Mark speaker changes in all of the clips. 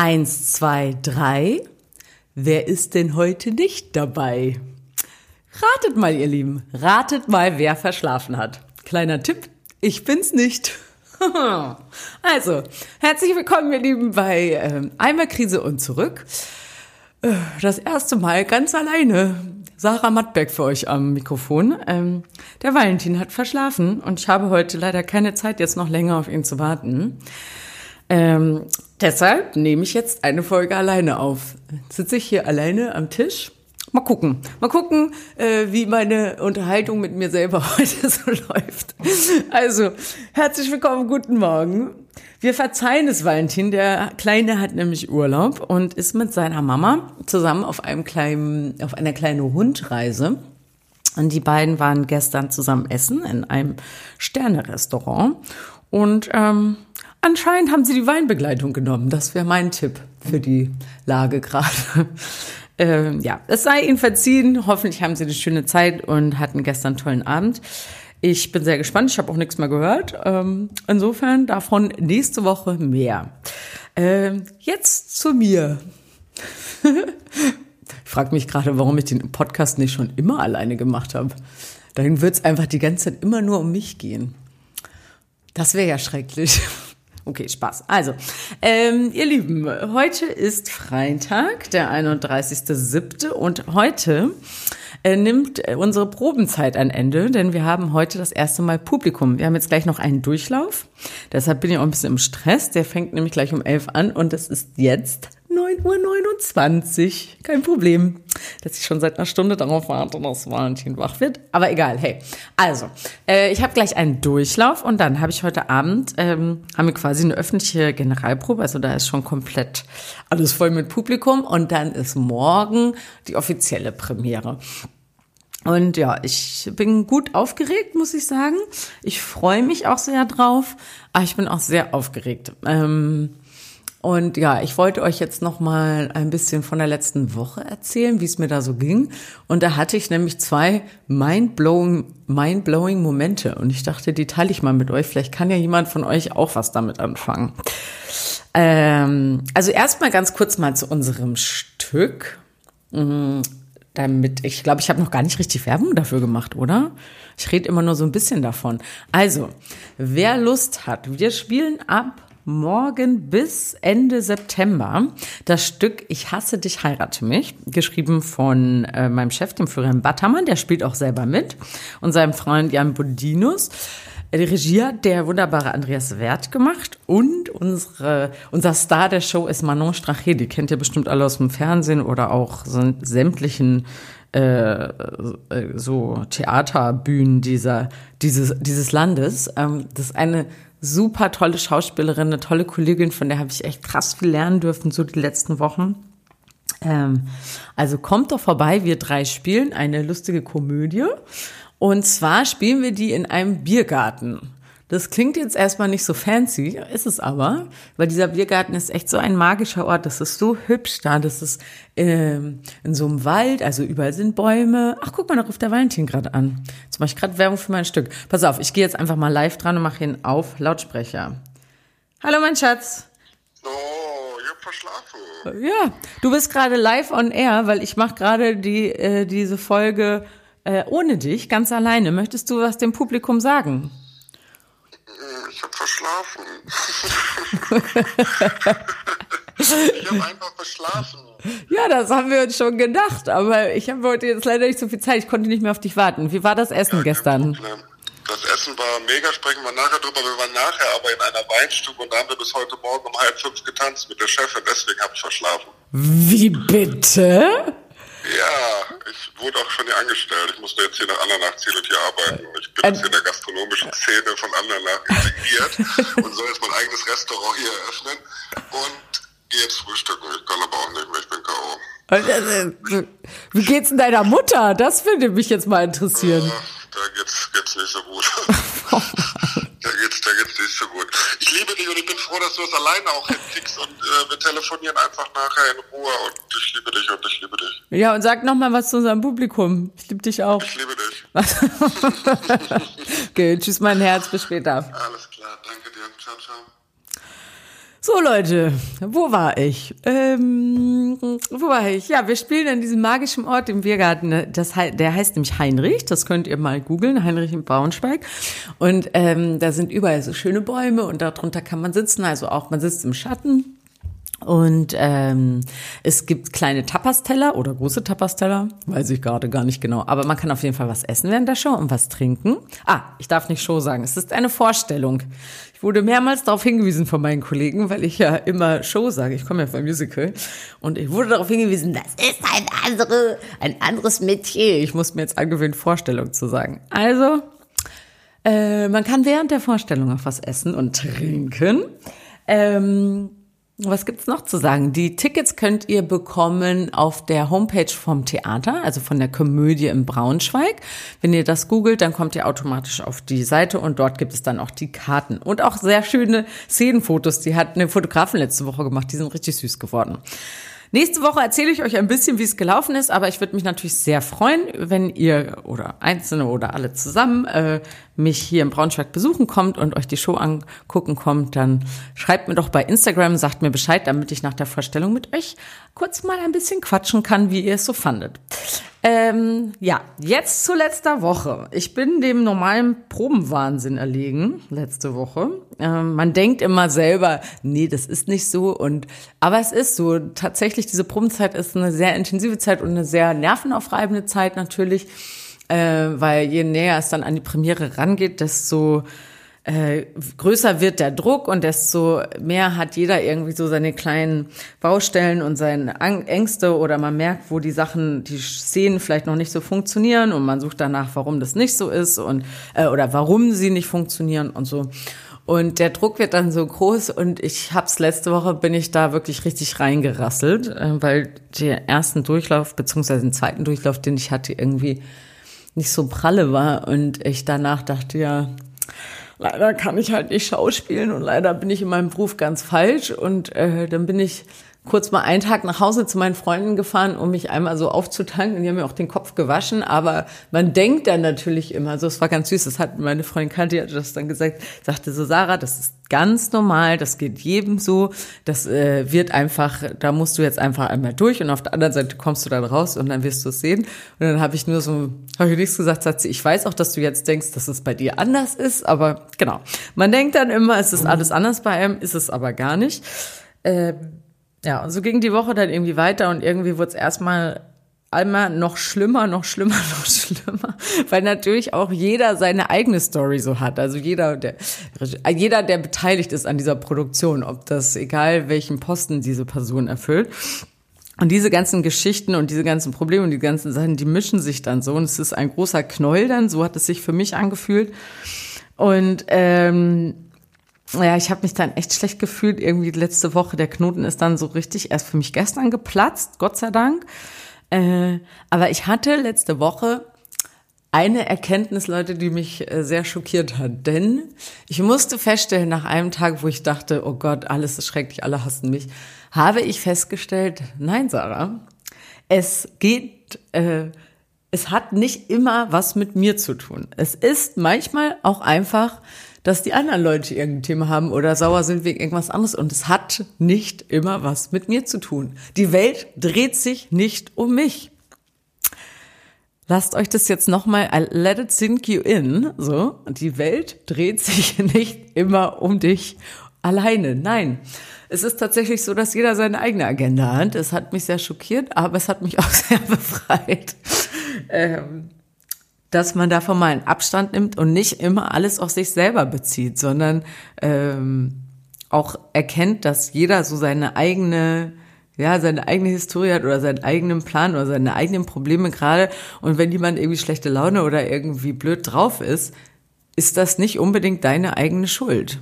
Speaker 1: Eins, zwei, drei. Wer ist denn heute nicht dabei? Ratet mal, ihr Lieben. Ratet mal, wer verschlafen hat. Kleiner Tipp. Ich bin's nicht. also, herzlich willkommen, ihr Lieben, bei ähm, Einmal Krise und zurück. Äh, das erste Mal ganz alleine. Sarah Mattberg für euch am Mikrofon. Ähm, der Valentin hat verschlafen und ich habe heute leider keine Zeit, jetzt noch länger auf ihn zu warten. Ähm, deshalb nehme ich jetzt eine Folge alleine auf. Sitze ich hier alleine am Tisch. Mal gucken. Mal gucken, äh, wie meine Unterhaltung mit mir selber heute so läuft. Also, herzlich willkommen, guten Morgen. Wir verzeihen es Valentin. Der Kleine hat nämlich Urlaub und ist mit seiner Mama zusammen auf einem kleinen, auf einer kleinen Hundreise. Und die beiden waren gestern zusammen essen in einem Sterne-Restaurant. Und ähm, Anscheinend haben sie die Weinbegleitung genommen. Das wäre mein Tipp für die Lage gerade. ähm, ja, es sei ihnen verziehen. Hoffentlich haben sie eine schöne Zeit und hatten gestern einen tollen Abend. Ich bin sehr gespannt. Ich habe auch nichts mehr gehört. Ähm, insofern davon nächste Woche mehr. Ähm, jetzt zu mir. ich frage mich gerade, warum ich den Podcast nicht schon immer alleine gemacht habe. Dann wird es einfach die ganze Zeit immer nur um mich gehen. Das wäre ja schrecklich. Okay, Spaß. Also, ähm, ihr Lieben, heute ist Freitag, der 31.07. und heute äh, nimmt unsere Probenzeit ein Ende, denn wir haben heute das erste Mal Publikum. Wir haben jetzt gleich noch einen Durchlauf. Deshalb bin ich auch ein bisschen im Stress. Der fängt nämlich gleich um 11 an und es ist jetzt 9.29 Uhr. Kein Problem, dass ich schon seit einer Stunde darauf warte, dass Valentin wach wird. Aber egal, hey. Also, äh, ich habe gleich einen Durchlauf und dann habe ich heute Abend, ähm, haben wir quasi eine öffentliche Generalprobe. Also da ist schon komplett alles voll mit Publikum. Und dann ist morgen die offizielle Premiere. Und ja, ich bin gut aufgeregt, muss ich sagen. Ich freue mich auch sehr drauf, aber ich bin auch sehr aufgeregt. Ähm, und ja, ich wollte euch jetzt noch mal ein bisschen von der letzten Woche erzählen, wie es mir da so ging. Und da hatte ich nämlich zwei mind-blowing, mind-blowing Momente. Und ich dachte, die teile ich mal mit euch. Vielleicht kann ja jemand von euch auch was damit anfangen. Ähm, also erstmal ganz kurz mal zu unserem Stück. Mm, damit, ich glaube, ich habe noch gar nicht richtig Werbung dafür gemacht, oder? Ich rede immer nur so ein bisschen davon. Also, wer Lust hat, wir spielen ab morgen bis Ende September das Stück Ich hasse dich, heirate mich, geschrieben von äh, meinem Chef, dem Florian Battermann, der spielt auch selber mit, und seinem Freund Jan Bodinus. Die Regie hat der wunderbare Andreas Wert gemacht und unsere, unser Star der Show ist Manon Strache. Die kennt ihr bestimmt alle aus dem Fernsehen oder auch sämtlichen äh, so Theaterbühnen dieser, dieses, dieses Landes. Ähm, das ist eine super tolle Schauspielerin, eine tolle Kollegin, von der habe ich echt krass viel lernen dürfen, so die letzten Wochen. Ähm, also kommt doch vorbei, wir drei spielen eine lustige Komödie. Und zwar spielen wir die in einem Biergarten. Das klingt jetzt erstmal nicht so fancy, ist es aber, weil dieser Biergarten ist echt so ein magischer Ort. Das ist so hübsch da. Das ist ähm, in so einem Wald, also überall sind Bäume. Ach, guck mal, da ruft der Valentin gerade an. Jetzt mache ich gerade Werbung für mein Stück. Pass auf, ich gehe jetzt einfach mal live dran und mache ihn auf Lautsprecher. Hallo, mein Schatz.
Speaker 2: Oh, ich hab verschlafen.
Speaker 1: Ja, du bist gerade live on air, weil ich mache gerade die äh, diese Folge äh, ohne dich, ganz alleine. Möchtest du was dem Publikum sagen?
Speaker 2: Ich habe verschlafen. ich habe einfach verschlafen.
Speaker 1: Ja, das haben wir uns schon gedacht, aber ich habe heute jetzt leider nicht so viel Zeit. Ich konnte nicht mehr auf dich warten. Wie war das Essen ja, gestern?
Speaker 2: Problem. Das Essen war mega, sprechen wir nachher drüber. Wir waren nachher aber in einer Weinstube und da haben wir bis heute Morgen um halb fünf getanzt mit der Chefin. Deswegen habe ich verschlafen.
Speaker 1: Wie bitte?
Speaker 2: Ja, ich wurde auch schon hier angestellt. Ich musste jetzt hier nach Andernach ziehen und hier arbeiten. Ich bin jetzt in der gastronomischen Szene von Andernach integriert und soll jetzt mein eigenes Restaurant hier eröffnen und gehe jetzt frühstücken. Ich kann aber auch nicht mehr, ich bin K.O.
Speaker 1: Äh, wie geht's denn deiner Mutter? Das würde mich jetzt mal interessieren. Äh,
Speaker 2: da geht's, geht's nicht so gut. da geht's, da geht's nicht so gut. Ich liebe dich und ich bin froh, dass du es alleine auch hinkriegst und äh, wir telefonieren einfach nachher in Ruhe und ich liebe dich und ich liebe dich.
Speaker 1: Ja, und sag nochmal was zu unserem Publikum. Ich liebe dich auch.
Speaker 2: Ich liebe dich.
Speaker 1: okay, tschüss mein Herz, bis später.
Speaker 2: Alles klar, danke dir. Ciao, ciao.
Speaker 1: So Leute, wo war ich? Ähm, wo war ich? Ja, wir spielen an diesem magischen Ort im Biergarten. Das, der heißt nämlich Heinrich. Das könnt ihr mal googeln. Heinrich in Braunschweig. Und ähm, da sind überall so schöne Bäume und darunter kann man sitzen. Also auch man sitzt im Schatten. Und ähm, es gibt kleine Tapasteller oder große Tapasteller, weiß ich gerade gar nicht genau. Aber man kann auf jeden Fall was essen während der Show und was trinken. Ah, ich darf nicht Show sagen. Es ist eine Vorstellung. Ich wurde mehrmals darauf hingewiesen von meinen Kollegen, weil ich ja immer Show sage. Ich komme ja vom Musical. Und ich wurde darauf hingewiesen, das ist ein, andere, ein anderes Metier. Ich muss mir jetzt angewöhnen, Vorstellung zu sagen. Also, äh, man kann während der Vorstellung auch was essen und trinken. Ähm, was gibt's noch zu sagen? Die Tickets könnt ihr bekommen auf der Homepage vom Theater, also von der Komödie in Braunschweig. Wenn ihr das googelt, dann kommt ihr automatisch auf die Seite und dort gibt es dann auch die Karten und auch sehr schöne Szenenfotos. Die hat eine Fotografin letzte Woche gemacht, die sind richtig süß geworden. Nächste Woche erzähle ich euch ein bisschen, wie es gelaufen ist, aber ich würde mich natürlich sehr freuen, wenn ihr oder Einzelne oder alle zusammen äh, mich hier in Braunschweig besuchen kommt und euch die Show angucken kommt. Dann schreibt mir doch bei Instagram, sagt mir Bescheid, damit ich nach der Vorstellung mit euch kurz mal ein bisschen quatschen kann, wie ihr es so fandet. Ähm, ja, jetzt zu letzter Woche. Ich bin dem normalen Probenwahnsinn erlegen, letzte Woche. Ähm, man denkt immer selber, nee, das ist nicht so. Und, aber es ist so. Tatsächlich, diese Probenzeit ist eine sehr intensive Zeit und eine sehr nervenaufreibende Zeit natürlich. Äh, weil je näher es dann an die Premiere rangeht, desto äh, größer wird der Druck und desto mehr hat jeder irgendwie so seine kleinen Baustellen und seine Ängste oder man merkt, wo die Sachen, die Szenen vielleicht noch nicht so funktionieren und man sucht danach, warum das nicht so ist und äh, oder warum sie nicht funktionieren und so. Und der Druck wird dann so groß und ich hab's letzte Woche bin ich da wirklich richtig reingerasselt, äh, weil der ersten Durchlauf beziehungsweise den zweiten Durchlauf, den ich hatte, irgendwie nicht so pralle war und ich danach dachte, ja, leider kann ich halt nicht schauspielen und leider bin ich in meinem Beruf ganz falsch. Und äh, dann bin ich kurz mal einen Tag nach Hause zu meinen Freunden gefahren, um mich einmal so aufzutanken. Die haben mir auch den Kopf gewaschen, aber man denkt dann natürlich immer, so es war ganz süß, das hat meine Freundin Kanti hat das dann gesagt, sagte so, Sarah, das ist ganz normal, das geht jedem so, das äh, wird einfach, da musst du jetzt einfach einmal durch und auf der anderen Seite kommst du dann raus und dann wirst du es sehen. Und dann habe ich nur so, habe ich nichts gesagt, sagt sie, ich weiß auch, dass du jetzt denkst, dass es bei dir anders ist, aber genau. Man denkt dann immer, es ist alles anders bei einem, ist es aber gar nicht. Äh, ja, und so ging die Woche dann irgendwie weiter und irgendwie wurde es erstmal einmal noch schlimmer, noch schlimmer, noch schlimmer, weil natürlich auch jeder seine eigene Story so hat. Also jeder, der, jeder, der beteiligt ist an dieser Produktion, ob das egal welchen Posten diese Person erfüllt. Und diese ganzen Geschichten und diese ganzen Probleme und die ganzen Sachen, die mischen sich dann so und es ist ein großer Knäuel dann, so hat es sich für mich angefühlt. Und ähm, ja, ich habe mich dann echt schlecht gefühlt. Irgendwie letzte Woche, der Knoten ist dann so richtig erst für mich gestern geplatzt, Gott sei Dank. Äh, aber ich hatte letzte Woche eine Erkenntnis, Leute, die mich äh, sehr schockiert hat. Denn ich musste feststellen, nach einem Tag, wo ich dachte, oh Gott, alles ist schrecklich, alle hassen mich, habe ich festgestellt, nein, Sarah, es geht, äh, es hat nicht immer was mit mir zu tun. Es ist manchmal auch einfach dass die anderen Leute irgendein Thema haben oder sauer sind wegen irgendwas anderes. Und es hat nicht immer was mit mir zu tun. Die Welt dreht sich nicht um mich. Lasst euch das jetzt nochmal, let it sink you in, so. Die Welt dreht sich nicht immer um dich alleine. Nein. Es ist tatsächlich so, dass jeder seine eigene Agenda hat. Es hat mich sehr schockiert, aber es hat mich auch sehr befreit. Ähm, dass man davon mal einen Abstand nimmt und nicht immer alles auf sich selber bezieht, sondern ähm, auch erkennt, dass jeder so seine eigene ja, seine eigene Historie hat oder seinen eigenen Plan oder seine eigenen Probleme gerade. Und wenn jemand irgendwie schlechte Laune oder irgendwie blöd drauf ist, ist das nicht unbedingt deine eigene Schuld.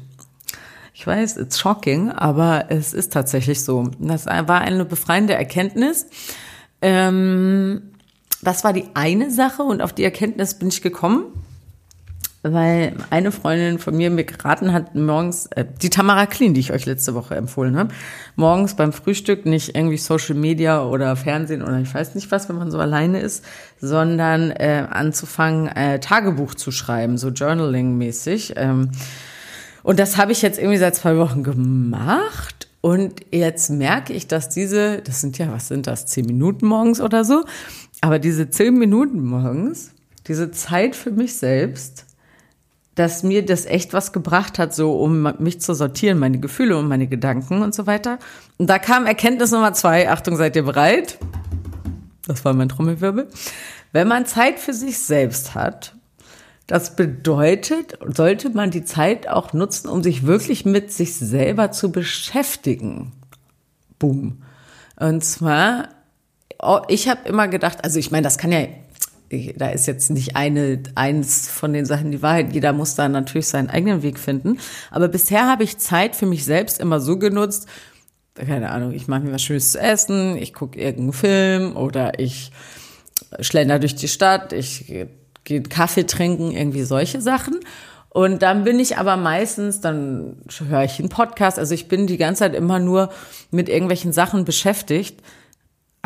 Speaker 1: Ich weiß, it's shocking, aber es ist tatsächlich so. Das war eine befreiende Erkenntnis. Ähm, das war die eine Sache und auf die Erkenntnis bin ich gekommen, weil eine Freundin von mir mir geraten hat, morgens, äh, die Tamara Clean, die ich euch letzte Woche empfohlen habe, morgens beim Frühstück nicht irgendwie Social Media oder Fernsehen oder ich weiß nicht was, wenn man so alleine ist, sondern äh, anzufangen, äh, Tagebuch zu schreiben, so Journaling-mäßig. Ähm, und das habe ich jetzt irgendwie seit zwei Wochen gemacht Und jetzt merke ich, dass diese, das sind ja, was sind das, zehn Minuten morgens oder so, aber diese zehn Minuten morgens, diese Zeit für mich selbst, dass mir das echt was gebracht hat, so um mich zu sortieren, meine Gefühle und meine Gedanken und so weiter. Und da kam Erkenntnis Nummer zwei. Achtung, seid ihr bereit? Das war mein Trommelwirbel. Wenn man Zeit für sich selbst hat, das bedeutet, sollte man die Zeit auch nutzen, um sich wirklich mit sich selber zu beschäftigen. Boom. Und zwar, ich habe immer gedacht, also ich meine, das kann ja da ist jetzt nicht eine, eins von den Sachen die Wahrheit. Jeder muss da natürlich seinen eigenen Weg finden. Aber bisher habe ich Zeit für mich selbst immer so genutzt, keine Ahnung, ich mache mir was Schönes zu essen, ich gucke irgendeinen Film oder ich schlender durch die Stadt, ich gehe Kaffee trinken, irgendwie solche Sachen. Und dann bin ich aber meistens, dann höre ich einen Podcast. Also ich bin die ganze Zeit immer nur mit irgendwelchen Sachen beschäftigt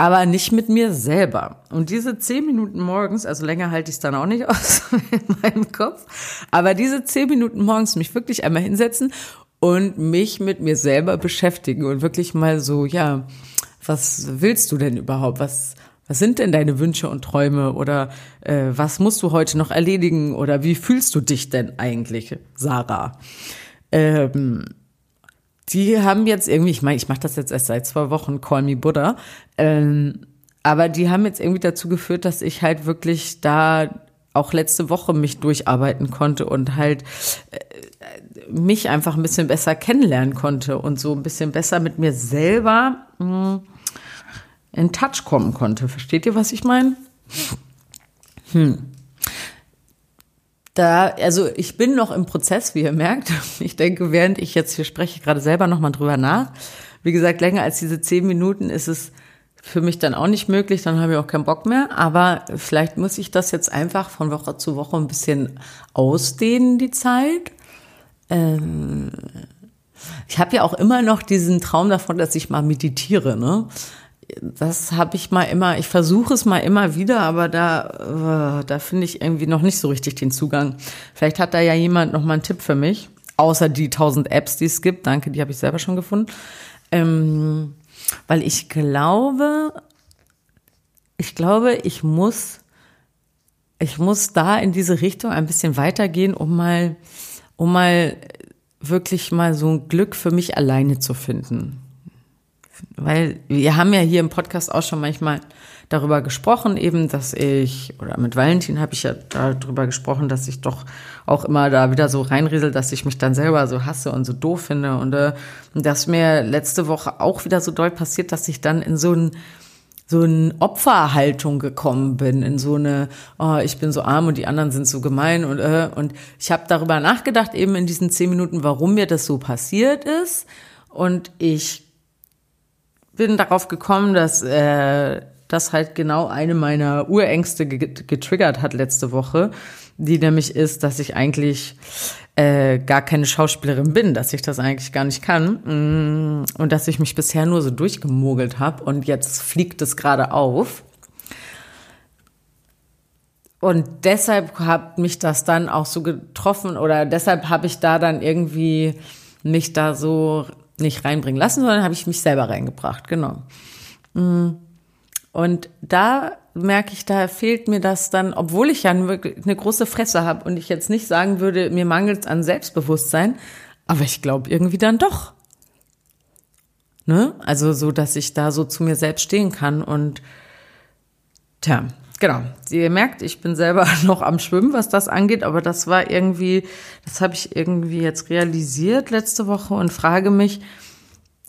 Speaker 1: aber nicht mit mir selber. Und diese zehn Minuten morgens, also länger halte ich es dann auch nicht aus in meinem Kopf, aber diese zehn Minuten morgens mich wirklich einmal hinsetzen und mich mit mir selber beschäftigen und wirklich mal so, ja, was willst du denn überhaupt? Was, was sind denn deine Wünsche und Träume? Oder äh, was musst du heute noch erledigen? Oder wie fühlst du dich denn eigentlich, Sarah? Ähm, die haben jetzt irgendwie, ich meine, ich mache das jetzt erst seit zwei Wochen, Call Me Buddha, ähm, aber die haben jetzt irgendwie dazu geführt, dass ich halt wirklich da auch letzte Woche mich durcharbeiten konnte und halt äh, mich einfach ein bisschen besser kennenlernen konnte und so ein bisschen besser mit mir selber mh, hm, in Touch kommen konnte. Versteht ihr, was ich meine? Hm da, also ich bin noch im Prozess, wie ihr merkt. Ich denke, während ich jetzt hier spreche, gerade selber nochmal drüber nach. Wie gesagt, länger als diese zehn Minuten ist es für mich dann auch nicht möglich, dann habe ich auch keinen Bock mehr. Aber vielleicht muss ich das jetzt einfach von Woche zu Woche ein bisschen ausdehnen, die Zeit. Ähm ich habe ja auch immer noch diesen Traum davon, dass ich mal meditiere. Ne? Das habe ich mal immer, ich versuche es mal immer wieder, aber da, äh, da finde ich irgendwie noch nicht so richtig den Zugang. Vielleicht hat da ja jemand noch mal einen Tipp für mich, außer die tausend Apps, die es gibt. Danke, die habe ich selber schon gefunden. Ähm, weil ich glaube, ich glaube, ich muss, ich muss da in diese Richtung ein bisschen weitergehen, um mal, um mal wirklich mal so ein Glück für mich alleine zu finden weil wir haben ja hier im Podcast auch schon manchmal darüber gesprochen, eben, dass ich, oder mit Valentin habe ich ja darüber gesprochen, dass ich doch auch immer da wieder so reinriesel, dass ich mich dann selber so hasse und so doof finde. Und äh, dass mir letzte Woche auch wieder so doll passiert, dass ich dann in so ein so eine Opferhaltung gekommen bin, in so eine, oh, ich bin so arm und die anderen sind so gemein und äh, und ich habe darüber nachgedacht eben in diesen zehn Minuten, warum mir das so passiert ist und ich bin darauf gekommen, dass äh, das halt genau eine meiner Urängste getriggert hat letzte Woche, die nämlich ist, dass ich eigentlich äh, gar keine Schauspielerin bin, dass ich das eigentlich gar nicht kann mm, und dass ich mich bisher nur so durchgemogelt habe und jetzt fliegt es gerade auf. Und deshalb hat mich das dann auch so getroffen oder deshalb habe ich da dann irgendwie mich da so nicht reinbringen lassen, sondern habe ich mich selber reingebracht, genau. Mm. Und da merke ich, da fehlt mir das dann, obwohl ich ja eine, große Fresse habe und ich jetzt nicht sagen würde, mir mangelt es an Selbstbewusstsein, aber ich glaube irgendwie dann doch. Ne? Also so, dass ich da so zu mir selbst stehen kann und tja, genau. Ihr merkt, ich bin selber noch am Schwimmen, was das angeht, aber das war irgendwie, das habe ich irgendwie jetzt realisiert letzte Woche und frage mich,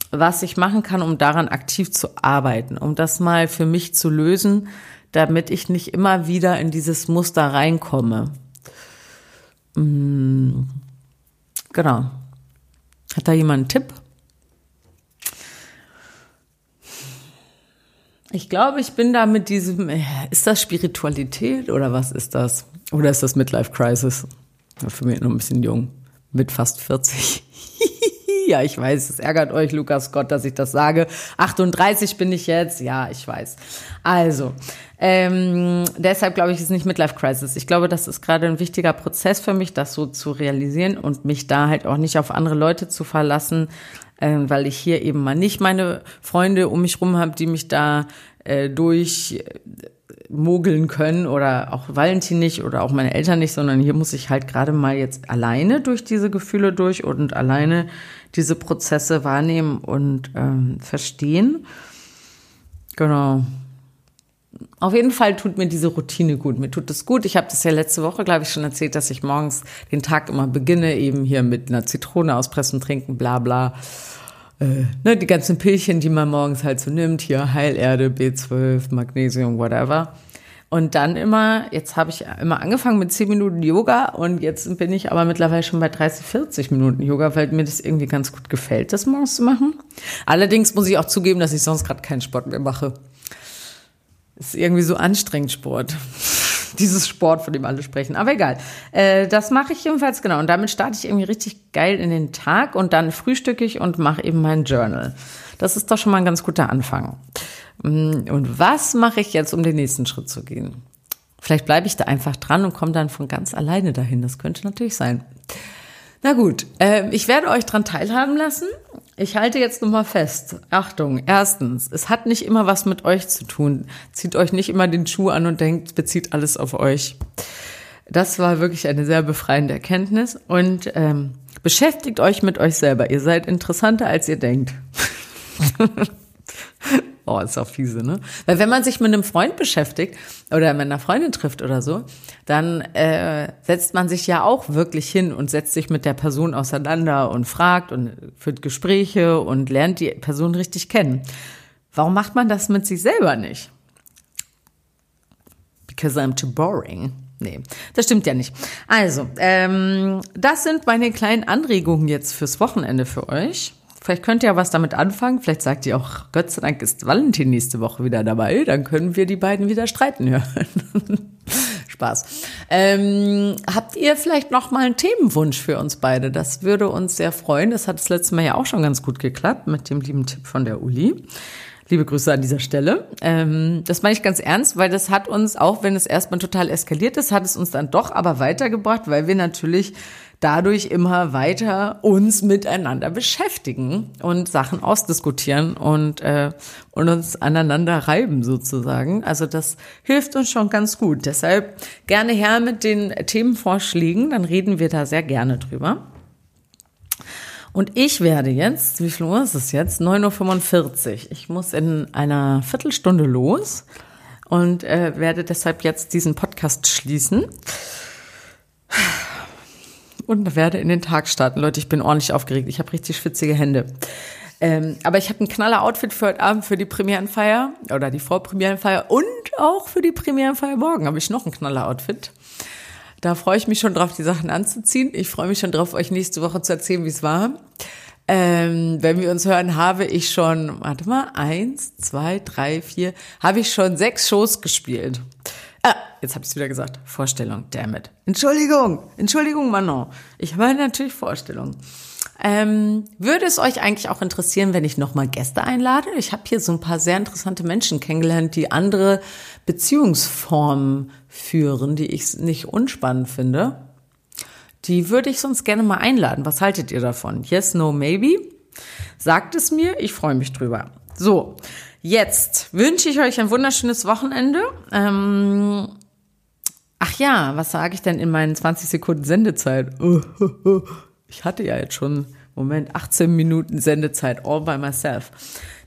Speaker 1: was ich machen kann, um daran aktiv zu arbeiten, um das mal für mich zu lösen, damit ich nicht immer wieder in dieses Muster reinkomme. Mm, genau. Hat da jemand einen Tipp? Ich glaube, ich bin da mit diesem, äh, ist das Spiritualität oder was ist das? Oder ist das Midlife Crisis? Für mich noch ein bisschen jung, mit fast 40. Ja, ich weiß, es ärgert euch, Lukas Scott, dass ich das sage. 38 bin ich jetzt. Ja, ich weiß. Also, ähm, deshalb glaube ich, ist nicht Midlife Crisis. Ich glaube, das ist gerade ein wichtiger Prozess für mich, das so zu realisieren und mich da halt auch nicht auf andere Leute zu verlassen, äh, weil ich hier eben mal nicht meine Freunde um mich rum habe, die mich da äh, durch mogeln können oder auch Valentin nicht oder auch meine Eltern nicht, sondern hier muss ich halt gerade mal jetzt alleine durch diese Gefühle durch und alleine diese Prozesse wahrnehmen und ähm, verstehen. Genau. Auf jeden Fall tut mir diese Routine gut. Mir tut es gut. Ich habe das ja letzte Woche, glaube ich, schon erzählt, dass ich morgens den Tag immer beginne, eben hier mit einer Zitrone auspressen, trinken, bla bla äh, ne, die ganzen Pillchen, die man morgens halt so nimmt, hier Heilerde, B12, Magnesium, whatever. Und dann immer, jetzt habe ich immer angefangen mit 10 Minuten Yoga und jetzt bin ich aber mittlerweile schon bei 30, 40 Minuten Yoga, weil mir das irgendwie ganz gut gefällt, das morgens zu machen. Allerdings muss ich auch zugeben, dass ich sonst gerade keinen Sport mehr mache. Ist irgendwie so anstrengend Sport. Dieses Sport, von dem alle sprechen. Aber egal. Äh, das mache ich jedenfalls genau. Und damit starte ich irgendwie richtig geil in den Tag und dann frühstücke ich und mache eben mein Journal. Das ist doch schon mal ein ganz guter Anfang. Mm, und was mache ich jetzt, um den nächsten Schritt zu gehen? Vielleicht bleibe ich da einfach dran und komme dann von ganz alleine dahin. Das könnte natürlich sein. Na gut, äh, ich werde euch dran teilhaben lassen. Ich halte jetzt nur mal fest. Achtung, erstens, es hat nicht immer was mit euch zu tun. Zieht euch nicht immer den Schuh an und denkt, bezieht alles auf euch. Das war wirklich eine sehr befreiende Erkenntnis. Und ähm, beschäftigt euch mit euch selber. Ihr seid interessanter, als ihr denkt. Oh, ist auch fiese, ne? Weil wenn man sich mit einem Freund beschäftigt oder mit einer Freundin trifft oder so, dann äh, setzt man sich ja auch wirklich hin und setzt sich mit der Person auseinander und fragt und führt Gespräche und lernt die Person richtig kennen. Warum macht man das mit sich selber nicht? Because I'm too boring. Nee, das stimmt ja nicht. Also, ähm, das sind meine kleinen Anregungen jetzt fürs Wochenende für euch. Vielleicht könnt ihr ja was damit anfangen. Vielleicht sagt ihr auch, Gott sei Dank ist Valentin nächste Woche wieder dabei. Dann können wir die beiden wieder streiten hören. Spaß. Ähm, habt ihr vielleicht noch mal einen Themenwunsch für uns beide? Das würde uns sehr freuen. Das hat das letzte Mal ja auch schon ganz gut geklappt mit dem lieben Tipp von der Uli. Liebe Grüße an dieser Stelle. Ähm, das meine ich ganz ernst, weil das hat uns, auch wenn es erstmal total eskaliert ist, hat es uns dann doch aber weitergebracht, weil wir natürlich dadurch immer weiter uns miteinander beschäftigen und Sachen ausdiskutieren und, äh, und uns aneinander reiben sozusagen. Also das hilft uns schon ganz gut. Deshalb gerne her mit den Themenvorschlägen, dann reden wir da sehr gerne drüber. Und ich werde jetzt, wie viel Uhr ist es jetzt? 9.45 Uhr. Ich muss in einer Viertelstunde los und äh, werde deshalb jetzt diesen Podcast schließen und werde in den Tag starten. Leute, ich bin ordentlich aufgeregt. Ich habe richtig schwitzige Hände. Ähm, aber ich habe ein knaller Outfit für heute Abend für die Premierenfeier oder die Vorpremierenfeier und auch für die Premierenfeier morgen habe ich noch ein knaller Outfit. Da freue ich mich schon drauf, die Sachen anzuziehen. Ich freue mich schon drauf, euch nächste Woche zu erzählen, wie es war. Ähm, wenn wir uns hören, habe ich schon, warte mal, eins, zwei, drei, vier, habe ich schon sechs Shows gespielt. Ah, jetzt habe ich es wieder gesagt. Vorstellung, damn it. Entschuldigung, Entschuldigung, Manon. Ich meine natürlich Vorstellung. Ähm, würde es euch eigentlich auch interessieren, wenn ich nochmal Gäste einlade? Ich habe hier so ein paar sehr interessante Menschen kennengelernt, die andere Beziehungsformen führen, die ich nicht unspannend finde. Die würde ich sonst gerne mal einladen. Was haltet ihr davon? Yes, no, maybe? Sagt es mir, ich freue mich drüber. So, Jetzt wünsche ich euch ein wunderschönes Wochenende. Ähm, ach ja, was sage ich denn in meinen 20 Sekunden Sendezeit? Ich hatte ja jetzt schon, Moment, 18 Minuten Sendezeit, all by myself.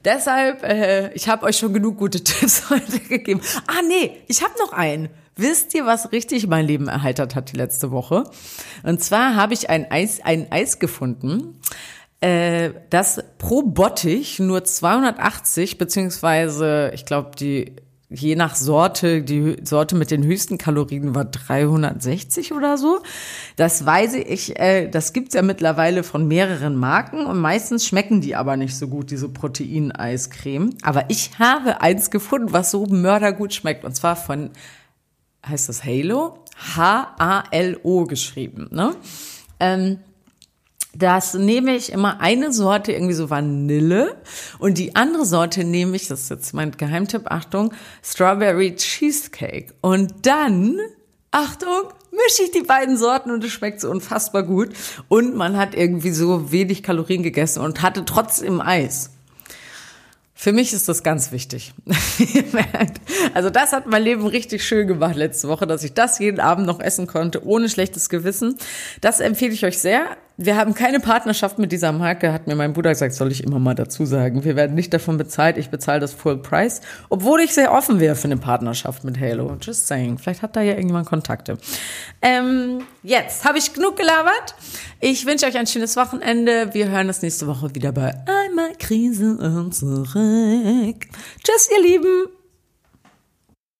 Speaker 1: Deshalb, äh, ich habe euch schon genug gute Tipps heute gegeben. Ah nee, ich habe noch einen. Wisst ihr, was richtig mein Leben erheitert hat die letzte Woche? Und zwar habe ich ein Eis, ein Eis gefunden äh, dass pro Bottich nur 280 beziehungsweise ich glaube die je nach Sorte, die Sorte mit den höchsten Kalorien war 360 oder so. Das weiß ich, äh, das gibt's ja mittlerweile von mehreren Marken und meistens schmecken die aber nicht so gut, diese Proteineiscreme. Aber ich habe eins gefunden, was so mördergut schmeckt und zwar von, heißt das Halo? H-A-L-O geschrieben, ne? Ähm, Das nehme ich immer eine Sorte irgendwie so Vanille und die andere Sorte nehme ich, das ist jetzt mein Geheimtipp, Achtung, Strawberry Cheesecake. Und dann, Achtung, mische ich die beiden Sorten und es schmeckt so unfassbar gut. Und man hat irgendwie so wenig Kalorien gegessen und hatte trotzdem Eis. Für mich ist das ganz wichtig. also das hat mein Leben richtig schön gemacht letzte Woche, dass ich das jeden Abend noch essen konnte, ohne schlechtes Gewissen. Das empfehle ich euch sehr. Wir haben keine Partnerschaft mit dieser Marke, hat mir mein Bruder gesagt, soll ich immer mal dazu sagen. Wir werden nicht davon bezahlt, ich bezahle das Full Price, obwohl ich sehr offen wäre für eine Partnerschaft mit Halo. Just saying. Vielleicht hat da ja irgendjemand Kontakte. Ähm, jetzt habe ich genug gelabert. Ich wünsche euch ein schönes Wochenende. Wir hören uns nächste Woche wieder bei Einmal Krise und zurück. Tschüss, ihr Lieben.